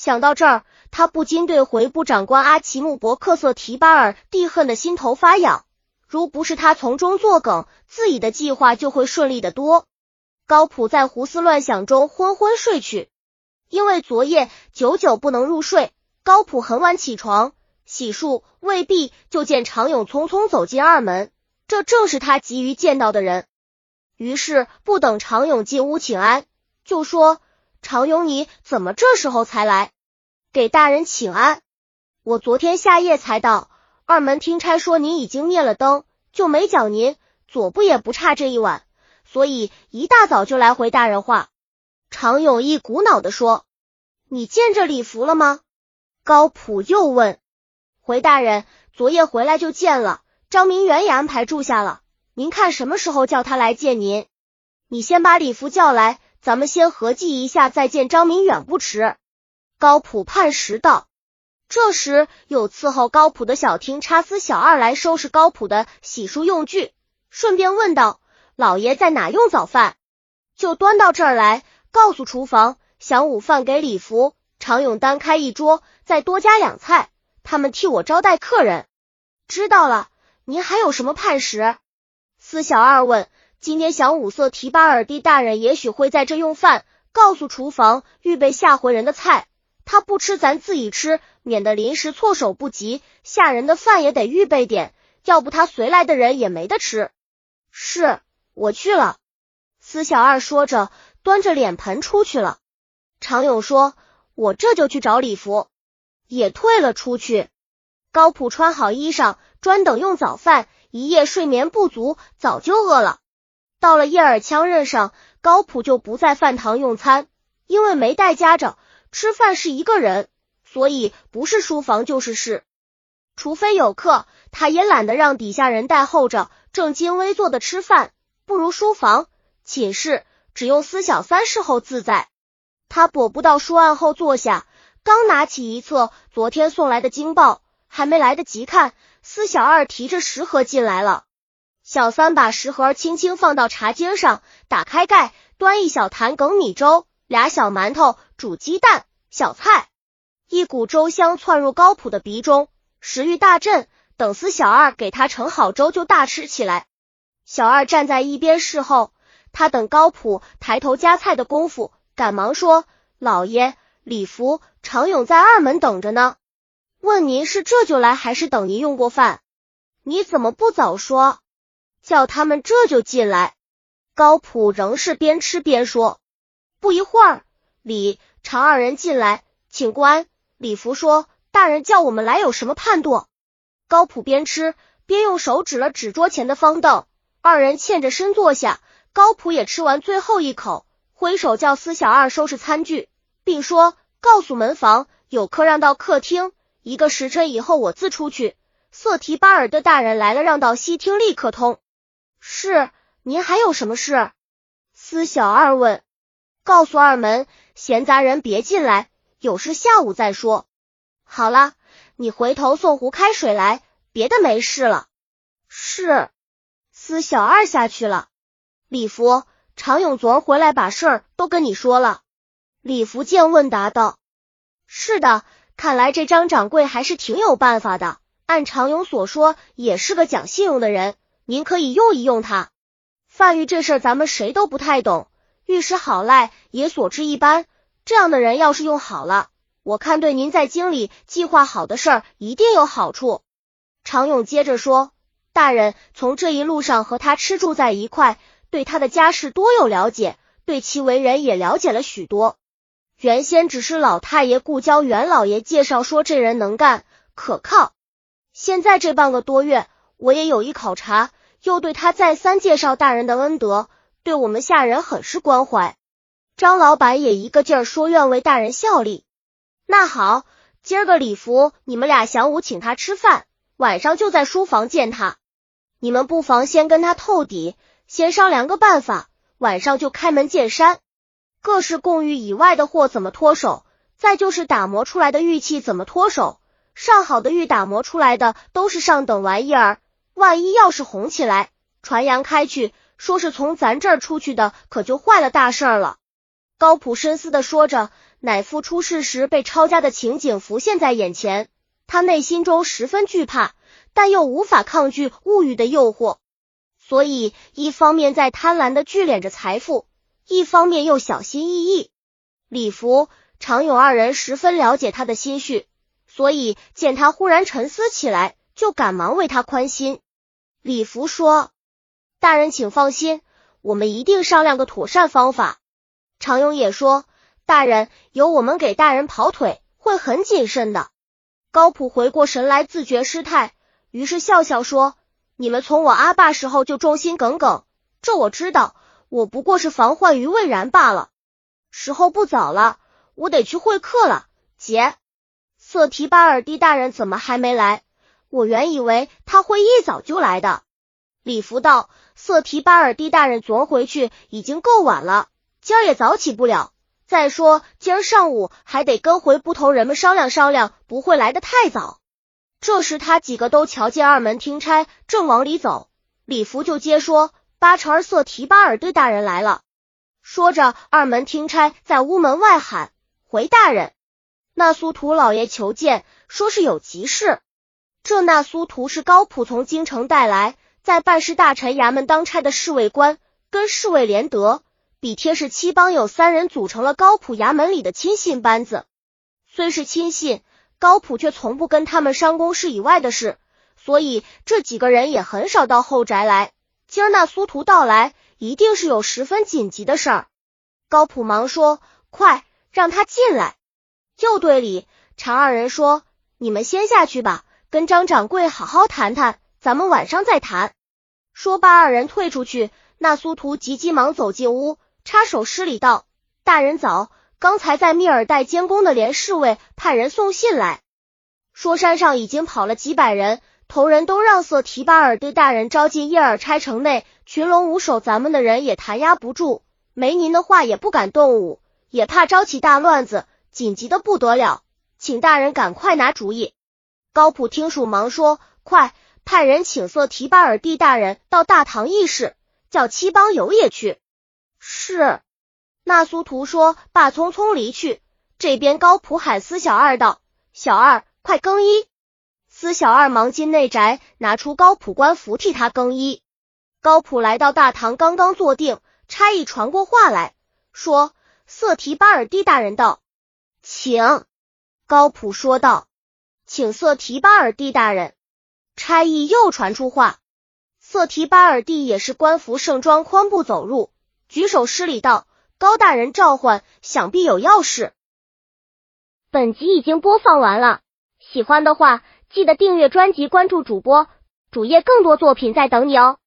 想到这儿，他不禁对回部长官阿奇姆伯克瑟提巴尔蒂恨的心头发痒。如不是他从中作梗，自己的计划就会顺利的多。高普在胡思乱想中昏昏睡去，因为昨夜久久不能入睡，高普很晚起床，洗漱未毕，就见常勇匆匆走进二门，这正是他急于见到的人。于是不等常勇进屋请安，就说。常勇，你怎么这时候才来？给大人请安。我昨天下夜才到，二门听差说您已经灭了灯，就没叫您。左部也不差这一晚，所以一大早就来回大人话。常勇一股脑的说：“你见着礼服了吗？”高普又问：“回大人，昨夜回来就见了。张明远也安排住下了。您看什么时候叫他来见您？你先把礼服叫来。”咱们先合计一下，再见张明远不迟。高普判时道。这时有伺候高普的小厅差司小二来收拾高普的洗漱用具，顺便问道：“老爷在哪用早饭？”就端到这儿来，告诉厨房，想午饭给礼服、常勇单开一桌，再多加两菜，他们替我招待客人。知道了。您还有什么判时？司小二问。今天想五色提巴尔蒂大人也许会在这用饭，告诉厨房预备下回人的菜。他不吃，咱自己吃，免得临时措手不及。下人的饭也得预备点，要不他随来的人也没得吃。是，我去了。司小二说着，端着脸盆出去了。常勇说：“我这就去找礼服。”也退了出去。高普穿好衣裳，专等用早饭。一夜睡眠不足，早就饿了。到了叶尔羌任上，高普就不在饭堂用餐，因为没带家着，吃饭是一个人，所以不是书房就是室。除非有客，他也懒得让底下人带候着，正襟危坐的吃饭，不如书房寝室，只用司小三侍候自在。他踱步到书案后坐下，刚拿起一册昨天送来的经报，还没来得及看，司小二提着食盒进来了。小三把食盒轻轻放到茶几上，打开盖，端一小坛梗米粥，俩小馒头，煮鸡蛋，小菜，一股粥香窜入高普的鼻中，食欲大振。等司小二给他盛好粥，就大吃起来。小二站在一边侍候，他等高普抬头夹菜的功夫，赶忙说：“老爷，礼服常勇在二门等着呢，问您是这就来，还是等您用过饭？你怎么不早说？”叫他们这就进来。高普仍是边吃边说。不一会儿，李常二人进来，请官。李福说：“大人叫我们来，有什么判断？”高普边吃边用手指了指桌前的方凳，二人欠着身坐下。高普也吃完最后一口，挥手叫司小二收拾餐具，并说：“告诉门房有客让到客厅，一个时辰以后我自出去。瑟提巴尔的大人来了，让到西厅立刻通。”是，您还有什么事？司小二问。告诉二门闲杂人别进来，有事下午再说。好了，你回头送壶开水来，别的没事了。是。司小二下去了。李福、常勇昨儿回来把事儿都跟你说了。李福见问答道：“是的，看来这张掌柜还是挺有办法的。按常勇所说，也是个讲信用的人。”您可以用一用他。范玉这事儿咱们谁都不太懂，御史好赖也所知一般。这样的人要是用好了，我看对您在京里计划好的事儿一定有好处。常勇接着说：“大人从这一路上和他吃住在一块，对他的家世多有了解，对其为人也了解了许多。原先只是老太爷顾交元老爷介绍说这人能干可靠，现在这半个多月，我也有意考察。”又对他再三介绍大人的恩德，对我们下人很是关怀。张老板也一个劲儿说愿为大人效力。那好，今儿个礼服你们俩晌午请他吃饭，晚上就在书房见他。你们不妨先跟他透底，先商量个办法，晚上就开门见山。各式贡玉以外的货怎么脱手？再就是打磨出来的玉器怎么脱手？上好的玉打磨出来的都是上等玩意儿。万一要是红起来，传扬开去，说是从咱这儿出去的，可就坏了大事了。高普深思的说着，乃父出事时被抄家的情景浮现在眼前，他内心中十分惧怕，但又无法抗拒物欲的诱惑，所以一方面在贪婪的聚敛着财富，一方面又小心翼翼。李福、常勇二人十分了解他的心绪，所以见他忽然沉思起来，就赶忙为他宽心。李福说：“大人请放心，我们一定商量个妥善方法。”常勇也说。大人，由我们给大人跑腿，会很谨慎的。高普回过神来，自觉失态，于是笑笑说：“你们从我阿爸时候就忠心耿耿，这我知道，我不过是防患于未然罢了。时候不早了，我得去会客了。”姐，瑟提巴尔蒂大人怎么还没来？我原以为他会一早就来的。礼服道：“瑟提巴尔蒂大人昨回去已经够晚了，今儿也早起不了。”再说，今儿上午还得跟回部头人们商量商量，不会来的太早。这时，他几个都瞧见二门听差正往里走，李福就接说：“八成儿色提巴尔对大人来了。”说着，二门听差在屋门外喊：“回大人，那苏图老爷求见，说是有急事。”这那苏图是高普从京城带来，在办事大臣衙门当差的侍卫官，跟侍卫连德。比贴是七帮有三人组成了高普衙门里的亲信班子，虽是亲信，高普却从不跟他们商公事以外的事，所以这几个人也很少到后宅来。今儿那苏图到来，一定是有十分紧急的事儿。高普忙说：“快让他进来。”又对李常二人说：“你们先下去吧，跟张掌柜好好谈谈，咱们晚上再谈。”说罢，二人退出去。那苏图急急忙走进屋。插手施礼道：“大人早，刚才在密尔代监工的连侍卫派人送信来，说山上已经跑了几百人，头人都让色提巴尔对大人招进叶尔差城内，群龙无首，咱们的人也弹压不住，没您的话也不敢动武，也怕招起大乱子，紧急的不得了，请大人赶快拿主意。”高普听属忙说：“快派人请色提巴尔蒂大人到大堂议事，叫七帮友也去。”是，那苏图说罢，匆匆离去。这边高普喊司小二道：“小二，快更衣。”司小二忙进内宅，拿出高普官服替他更衣。高普来到大堂，刚刚坐定，差役传过话来说：“瑟提巴尔蒂大人到，请。”高普说道：“请瑟提巴尔蒂大人。”差役又传出话：“瑟提巴尔蒂也是官服盛装，宽步走入。”举手施礼道：“高大人召唤，想必有要事。”本集已经播放完了，喜欢的话记得订阅专辑，关注主播，主页更多作品在等你哦。